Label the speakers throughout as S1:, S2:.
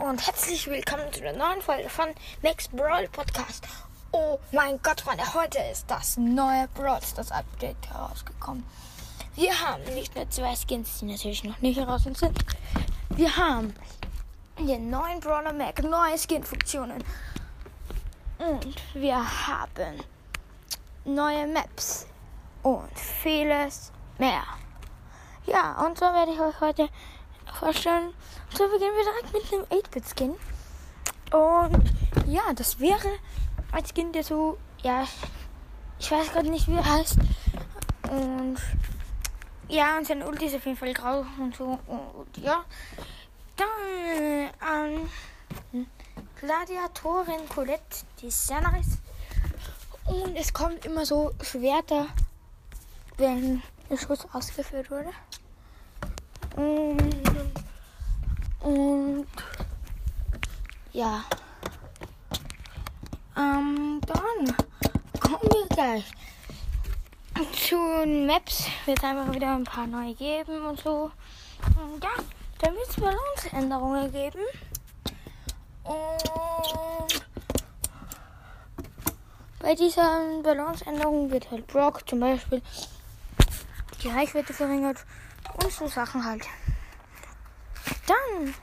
S1: und herzlich willkommen zu der neuen Folge von Max Brawl Podcast. Oh mein Gott, Freunde, heute ist das neue Brawl Stars Update herausgekommen. Wir haben nicht nur zwei Skins, die natürlich noch nicht heraus sind. Wir haben den neuen Brawler Mac, neue Skin-Funktionen. Und wir haben neue Maps und vieles mehr. Ja, und so werde ich euch heute vorstellen. So beginnen wir direkt mit einem 8-Bit-Skin. Und ja, das wäre ein Skin, der so, ja, ich weiß gerade nicht, wie er heißt. Und ja, und sein Ulti ist auf jeden Fall grau und so. Und ja, dann ähm, Gladiatorin Colette, die ist sehr nice. Und es kommt immer so Schwerter, wenn der Schuss ausgeführt wurde. Und ja. Ähm, dann kommen wir gleich zu den Maps. Wird einfach wieder ein paar neu geben und so. Und ja, dann wird es Balanceänderungen geben. Und bei dieser Balanceänderung wird halt Brock zum Beispiel die Reichweite verringert und so Sachen halt. Dann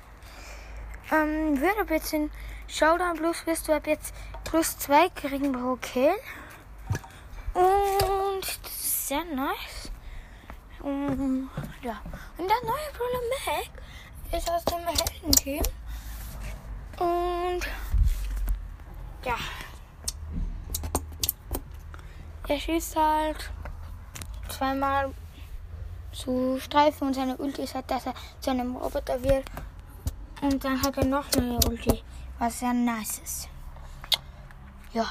S1: ähm, wird ab jetzt in Showdown Plus wirst du ab jetzt plus 2 kriegen pro Kill. Und das ist sehr nice. Und, ja. Und der neue Brawler Mac ist aus dem Heldenteam. Und ja. Er schießt halt zweimal zu Streifen und seine Ulti ist halt, dass er zu einem Roboter wird. Und dann hat er noch eine Ulti, was sehr nice ist. Ja,